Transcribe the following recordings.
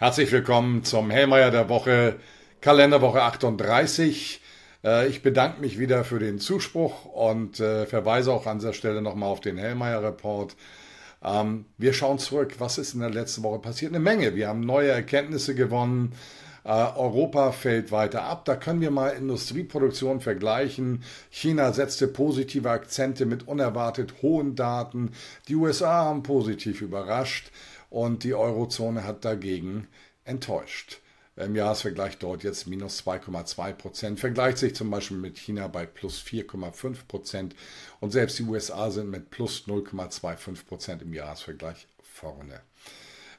Herzlich willkommen zum Hellmeier der Woche, Kalenderwoche 38. Äh, ich bedanke mich wieder für den Zuspruch und äh, verweise auch an dieser Stelle nochmal auf den Hellmeier Report. Ähm, wir schauen zurück, was ist in der letzten Woche passiert? Eine Menge. Wir haben neue Erkenntnisse gewonnen. Äh, Europa fällt weiter ab. Da können wir mal Industrieproduktion vergleichen. China setzte positive Akzente mit unerwartet hohen Daten. Die USA haben positiv überrascht und die Eurozone hat dagegen enttäuscht. Im Jahresvergleich dort jetzt minus 2,2 Prozent, vergleicht sich zum Beispiel mit China bei plus 4,5 Prozent und selbst die USA sind mit plus 0,25 Prozent im Jahresvergleich vorne.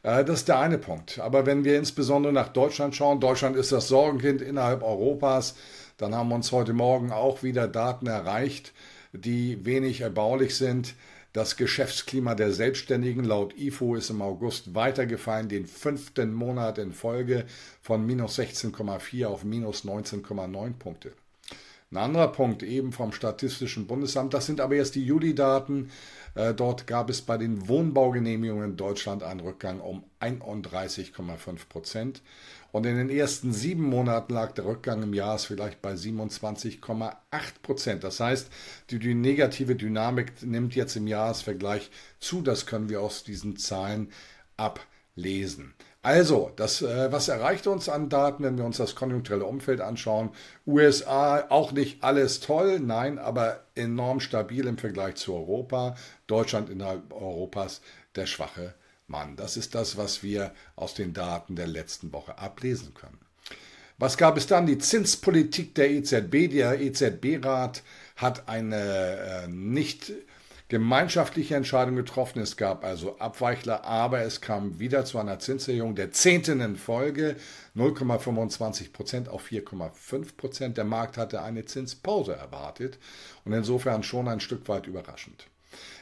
Äh, das ist der eine Punkt. Aber wenn wir insbesondere nach Deutschland schauen, Deutschland ist das Sorgenkind innerhalb Europas, dann haben uns heute Morgen auch wieder Daten erreicht, die wenig erbaulich sind. Das Geschäftsklima der Selbstständigen laut IFO ist im August weitergefallen, den fünften Monat in Folge von minus 16,4 auf minus 19,9 Punkte. Ein anderer Punkt eben vom Statistischen Bundesamt, das sind aber jetzt die Juli-Daten. Äh, dort gab es bei den Wohnbaugenehmigungen in Deutschland einen Rückgang um 31,5 Prozent. Und in den ersten sieben Monaten lag der Rückgang im Jahr vielleicht bei 27,8 Prozent. Das heißt, die, die, negative Dynamik nimmt jetzt im Jahresvergleich zu. Das können wir aus diesen Zahlen ablesen. Also, das, äh, was erreicht uns an Daten, wenn wir uns das konjunkturelle Umfeld anschauen? USA auch nicht alles toll, nein, aber enorm stabil im Vergleich zu Europa. Deutschland innerhalb Europas der schwache Mann. Das ist das, was wir aus den Daten der letzten Woche ablesen können. Was gab es dann? Die Zinspolitik der EZB. Der EZB-Rat hat eine äh, nicht gemeinschaftliche Entscheidung getroffen. Es gab also Abweichler, aber es kam wieder zu einer Zinserhöhung der zehnten in Folge, 0,25 Prozent auf 4,5 Prozent. Der Markt hatte eine Zinspause erwartet und insofern schon ein Stück weit überraschend.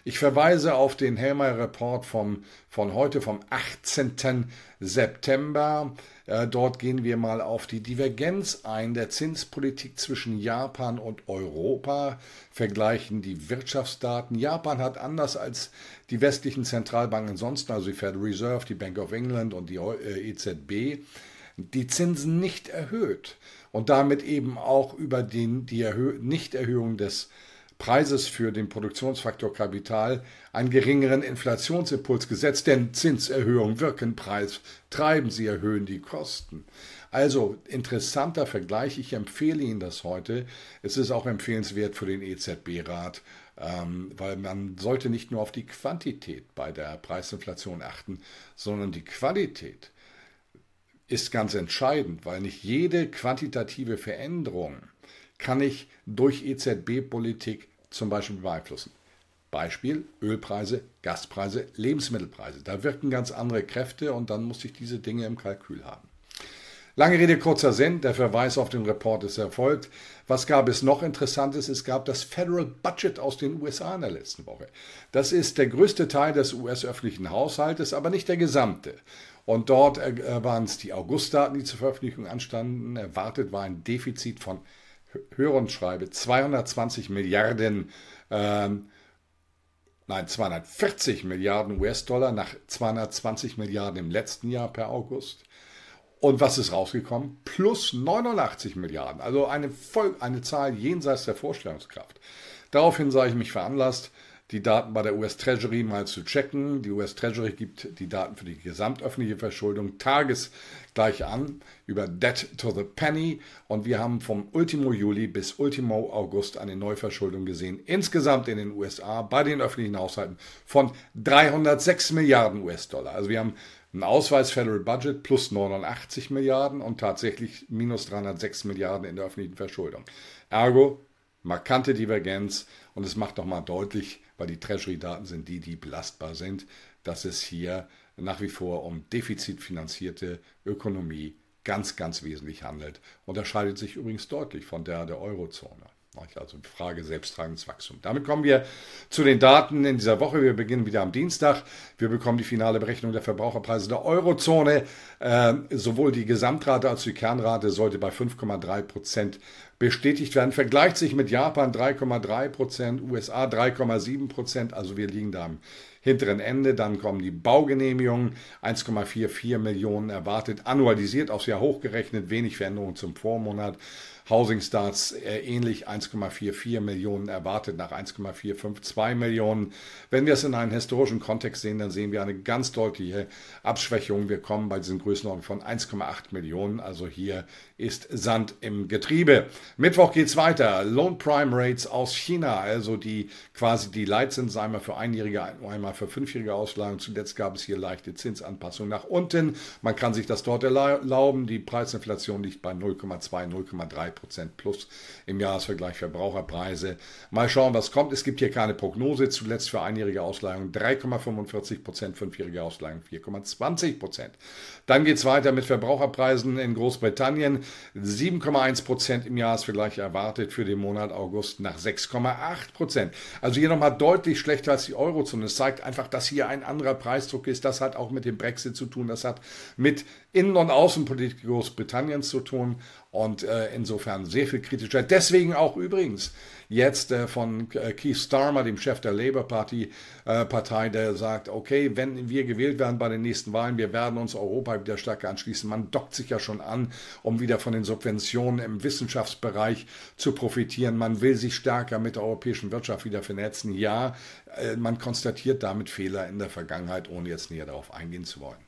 Ich verweise auf den Helmer Report vom, von heute, vom 18. September. Äh, dort gehen wir mal auf die Divergenz ein der Zinspolitik zwischen Japan und Europa, vergleichen die Wirtschaftsdaten. Japan hat anders als die westlichen Zentralbanken ansonsten, also die Federal Reserve, die Bank of England und die äh, EZB, die Zinsen nicht erhöht und damit eben auch über den, die Erhö Nichterhöhung des Preises für den Produktionsfaktor Kapital einen geringeren Inflationsimpuls gesetzt, denn Zinserhöhungen wirken Preis, treiben, sie erhöhen die Kosten. Also interessanter Vergleich, ich empfehle Ihnen das heute. Es ist auch empfehlenswert für den EZB-Rat, ähm, weil man sollte nicht nur auf die Quantität bei der Preisinflation achten, sondern die Qualität ist ganz entscheidend, weil nicht jede quantitative Veränderung kann ich durch EZB-Politik zum Beispiel beeinflussen. Beispiel Ölpreise, Gaspreise, Lebensmittelpreise. Da wirken ganz andere Kräfte und dann muss ich diese Dinge im Kalkül haben. Lange Rede, kurzer Sinn, der Verweis auf den Report ist erfolgt. Was gab es noch Interessantes? Es gab das Federal Budget aus den USA in der letzten Woche. Das ist der größte Teil des US-öffentlichen Haushaltes, aber nicht der gesamte. Und dort äh, waren es die Augustdaten, die zur Veröffentlichung anstanden. Erwartet war ein Defizit von höre und schreibe 220 Milliarden, ähm, nein, 240 Milliarden US-Dollar nach 220 Milliarden im letzten Jahr per August. Und was ist rausgekommen? Plus 89 Milliarden, also eine, Voll eine Zahl jenseits der Vorstellungskraft. Daraufhin sah ich mich veranlasst, die Daten bei der US Treasury mal zu checken. Die US Treasury gibt die Daten für die gesamtöffentliche Verschuldung tagesgleich an über Debt to the Penny und wir haben vom Ultimo Juli bis Ultimo August eine Neuverschuldung gesehen. Insgesamt in den USA bei den öffentlichen Haushalten von 306 Milliarden US-Dollar. Also wir haben ein Ausweis Federal Budget plus 89 Milliarden und tatsächlich minus 306 Milliarden in der öffentlichen Verschuldung. Ergo markante Divergenz und es macht nochmal deutlich, weil die Treasury-Daten sind die, die belastbar sind, dass es hier nach wie vor um defizitfinanzierte Ökonomie ganz, ganz wesentlich handelt. Unterscheidet sich übrigens deutlich von der der Eurozone. Also Frage selbsttragendes Wachstum. Damit kommen wir zu den Daten in dieser Woche. Wir beginnen wieder am Dienstag. Wir bekommen die finale Berechnung der Verbraucherpreise der Eurozone. Äh, sowohl die Gesamtrate als auch die Kernrate sollte bei 5,3 Prozent bestätigt werden. Vergleicht sich mit Japan 3,3 Prozent, USA 3,7 Prozent. Also wir liegen da im hinteren Ende. Dann kommen die Baugenehmigungen, 1,44 Millionen erwartet, annualisiert aufs Jahr hochgerechnet, wenig Veränderungen zum Vormonat. Housing Starts äh, ähnlich 1,44 Millionen erwartet nach 1,452 Millionen. Wenn wir es in einen historischen Kontext sehen, dann sehen wir eine ganz deutliche Abschwächung. Wir kommen bei diesen Größenordnungen von 1,8 Millionen. Also hier ist Sand im Getriebe. Mittwoch geht's weiter. Loan Prime Rates aus China, also die quasi die Leitzinsen einmal für einjährige, einmal für fünfjährige Auslagen. Zuletzt gab es hier leichte Zinsanpassungen nach unten. Man kann sich das dort erlauben. Die Preisinflation liegt bei 0,2, 0,3 Prozent plus im Jahresvergleich Verbraucherpreise. Mal schauen, was kommt. Es gibt hier keine Prognose. Zuletzt für einjährige Ausleihungen 3,45 Prozent, fünfjährige Ausleihungen 4,20 Prozent. Dann geht es weiter mit Verbraucherpreisen in Großbritannien. 7,1 Prozent im Jahresvergleich erwartet für den Monat August nach 6,8 Prozent. Also hier nochmal deutlich schlechter als die Eurozone. Es zeigt einfach, dass hier ein anderer Preisdruck ist. Das hat auch mit dem Brexit zu tun. Das hat mit Innen- und Außenpolitik Großbritanniens zu tun. Und äh, insofern sehr viel kritischer. Deswegen auch übrigens jetzt äh, von äh, Keith Starmer, dem Chef der Labour Party, äh, Partei, der sagt, okay, wenn wir gewählt werden bei den nächsten Wahlen, wir werden uns Europa wieder stärker anschließen. Man dockt sich ja schon an, um wieder von den Subventionen im Wissenschaftsbereich zu profitieren. Man will sich stärker mit der europäischen Wirtschaft wieder vernetzen. Ja, äh, man konstatiert damit Fehler in der Vergangenheit, ohne jetzt näher darauf eingehen zu wollen.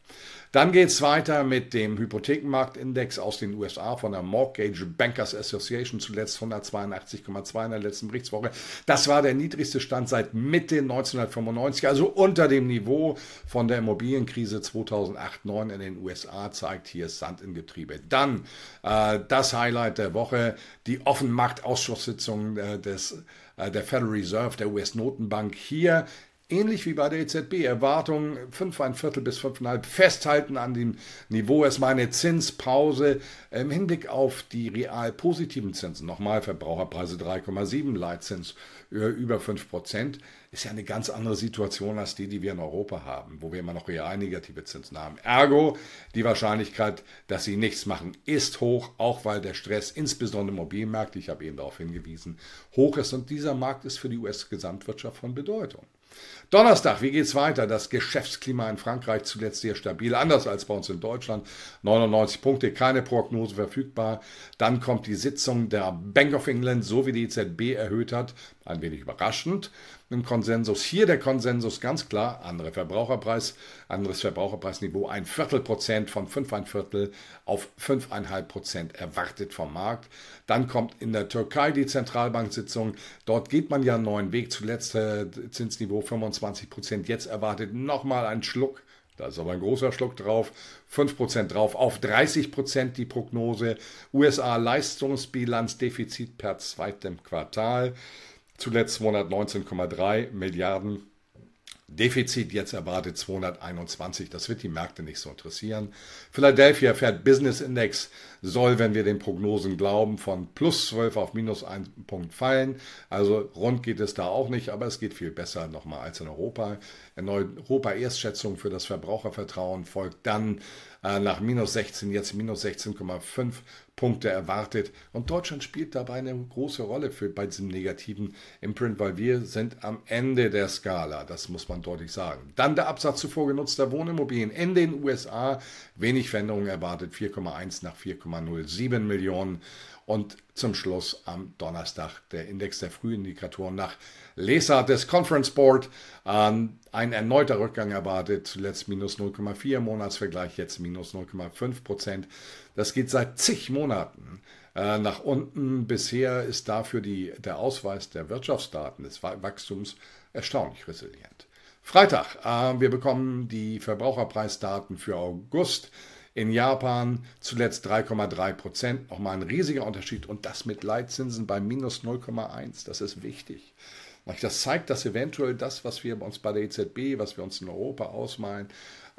Dann geht es weiter mit dem Hypothekenmarktindex aus den USA von der Mortgage Bankers Association, zuletzt 182,2 in der letzten Berichtswoche. Das war der niedrigste Stand seit Mitte 1995, also unter dem Niveau von der Immobilienkrise 2008-9 in den USA, zeigt hier Sand in Getriebe. Dann äh, das Highlight der Woche, die Offenmarktausschusssitzung äh, des äh, der Federal Reserve, der US-Notenbank. Hier Ähnlich wie bei der EZB, Erwartungen 5, ein Viertel bis 5,5 festhalten an dem Niveau. Erstmal eine Zinspause im Hinblick auf die real positiven Zinsen. Nochmal Verbraucherpreise 3,7, Leitzins über 5 Prozent. Ist ja eine ganz andere Situation als die, die wir in Europa haben, wo wir immer noch real negative Zinsen haben. Ergo, die Wahrscheinlichkeit, dass sie nichts machen, ist hoch, auch weil der Stress, insbesondere im ich habe eben darauf hingewiesen, hoch ist. Und dieser Markt ist für die US-Gesamtwirtschaft von Bedeutung. Donnerstag, wie geht's weiter? Das Geschäftsklima in Frankreich zuletzt sehr stabil, anders als bei uns in Deutschland. 99 Punkte, keine Prognose verfügbar. Dann kommt die Sitzung der Bank of England, so wie die EZB erhöht hat. Ein wenig überraschend im Konsensus. Hier der Konsensus ganz klar, andere Verbraucherpreis, anderes Verbraucherpreisniveau, ein Viertel Prozent von fünf ein Viertel auf fünfeinhalb Prozent erwartet vom Markt. Dann kommt in der Türkei die Zentralbanksitzung. Dort geht man ja einen neuen Weg. Zuletzt äh, Zinsniveau 25 Prozent. Jetzt erwartet nochmal ein Schluck. Da ist aber ein großer Schluck drauf. 5% drauf. Auf 30% die Prognose. USA Leistungsbilanzdefizit per zweitem Quartal zuletzt 219,3 Milliarden. Defizit jetzt erwartet 221. Das wird die Märkte nicht so interessieren. Philadelphia Fed Business Index soll, wenn wir den Prognosen glauben, von plus 12 auf minus 1 Punkt fallen. Also rund geht es da auch nicht, aber es geht viel besser nochmal als in Europa. In Europa Erstschätzung für das Verbrauchervertrauen folgt dann nach minus 16, jetzt minus 16,5 Punkte erwartet. Und Deutschland spielt dabei eine große Rolle für, bei diesem negativen Imprint, weil wir sind am Ende der Skala, das muss man deutlich sagen. Dann der Absatz zuvor genutzter Wohnimmobilien in den USA, wenig Veränderungen erwartet, 4,1 nach 4,07 Millionen. Und zum Schluss am Donnerstag der Index der Frühindikatoren nach Lesart des Conference Board. Ähm, ein erneuter Rückgang erwartet, zuletzt minus 0,4 Monatsvergleich, jetzt minus 0,5 Prozent. Das geht seit zig Monaten äh, nach unten. Bisher ist dafür die, der Ausweis der Wirtschaftsdaten des Wachstums erstaunlich resilient. Freitag, äh, wir bekommen die Verbraucherpreisdaten für August. In Japan zuletzt 3,3 Prozent, nochmal ein riesiger Unterschied und das mit Leitzinsen bei minus 0,1. Das ist wichtig. Das zeigt, dass eventuell das, was wir uns bei der EZB, was wir uns in Europa ausmalen,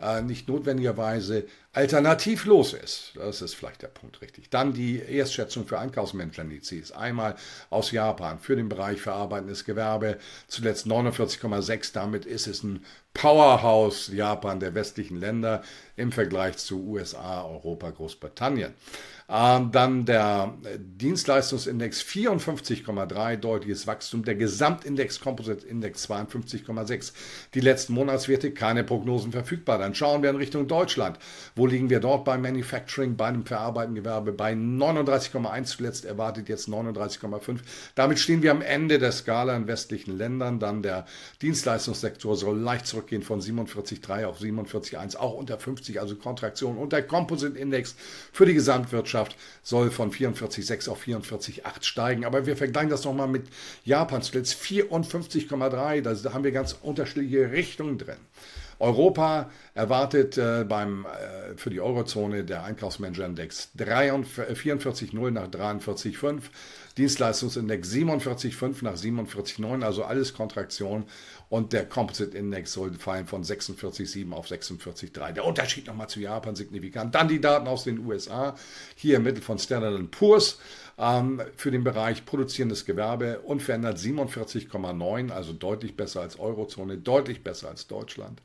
äh, nicht notwendigerweise alternativlos ist. Das ist vielleicht der Punkt richtig. Dann die Erstschätzung für Einkaufsmanager-Indizes. Einmal aus Japan für den Bereich verarbeitendes Gewerbe, zuletzt 49,6. Damit ist es ein Powerhouse Japan der westlichen Länder im Vergleich zu USA, Europa, Großbritannien. Ähm, dann der Dienstleistungsindex 54,3, deutliches Wachstum. Der Gesamtindex Composite Index 52,6. Die letzten Monatswerte, keine Prognosen verfügbar. Dann schauen wir in Richtung Deutschland. Wo liegen wir dort beim Manufacturing, bei einem verarbeitenden? Bei 39,1 zuletzt erwartet jetzt 39,5. Damit stehen wir am Ende der Skala in westlichen Ländern. Dann der Dienstleistungssektor soll leicht zurückgehen von 47,3 auf 47,1, auch unter 50, also Kontraktion. Und der Composite Index für die Gesamtwirtschaft Wirtschaft soll von 44,6 auf 44,8 steigen. Aber wir vergleichen das nochmal mit Japan zuletzt 54,3. Da haben wir ganz unterschiedliche Richtungen drin. Europa erwartet äh, beim, äh, für die Eurozone der Einkaufsmanager-Index 44,0 nach 43,5, Dienstleistungsindex 47,5 nach 47,9, also alles Kontraktion und der Composite Index soll fallen von 46,7 auf 46,3. Der Unterschied nochmal zu Japan signifikant. Dann die Daten aus den USA, hier im Mittel von Standard Poor's ähm, für den Bereich produzierendes Gewerbe unverändert 47,9, also deutlich besser als Eurozone, deutlich besser als Deutschland.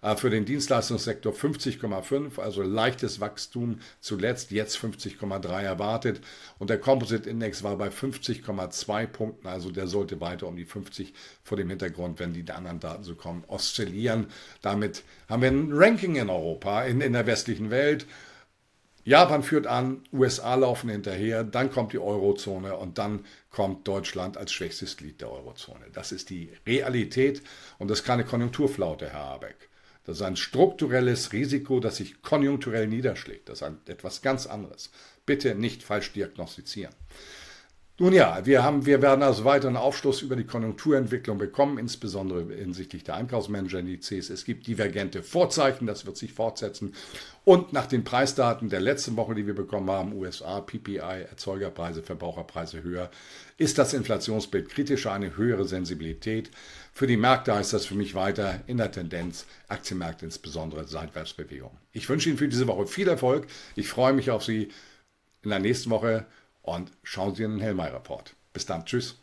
Äh, für den Dienstleistungssektor 50,5, also leichtes Wachstum zuletzt, jetzt 50,3 erwartet. Und der Composite Index war bei 50,2 Punkten, also der sollte weiter um die 50 vor dem Hintergrund, wenn die anderen Daten so kommen, oszillieren. Damit haben wir ein Ranking in Europa, in, in der westlichen Welt. Japan führt an, USA laufen hinterher, dann kommt die Eurozone und dann kommt Deutschland als schwächstes Glied der Eurozone. Das ist die Realität und das ist keine Konjunkturflaute, Herr Habeck. Das ist ein strukturelles Risiko, das sich konjunkturell niederschlägt. Das ist ein, etwas ganz anderes. Bitte nicht falsch diagnostizieren. Nun ja, wir, haben, wir werden also weiteren Aufschluss über die Konjunkturentwicklung bekommen, insbesondere hinsichtlich der Einkaufsmanager-Indizes. Es gibt divergente Vorzeichen, das wird sich fortsetzen. Und nach den Preisdaten der letzten Woche, die wir bekommen haben, USA, PPI, Erzeugerpreise, Verbraucherpreise höher, ist das Inflationsbild kritischer, eine höhere Sensibilität. Für die Märkte heißt das für mich weiter in der Tendenz, Aktienmärkte insbesondere Seitwärtsbewegung. Ich wünsche Ihnen für diese Woche viel Erfolg. Ich freue mich auf Sie in der nächsten Woche und schauen Sie in den Hellmeier-Report. Bis dann, tschüss.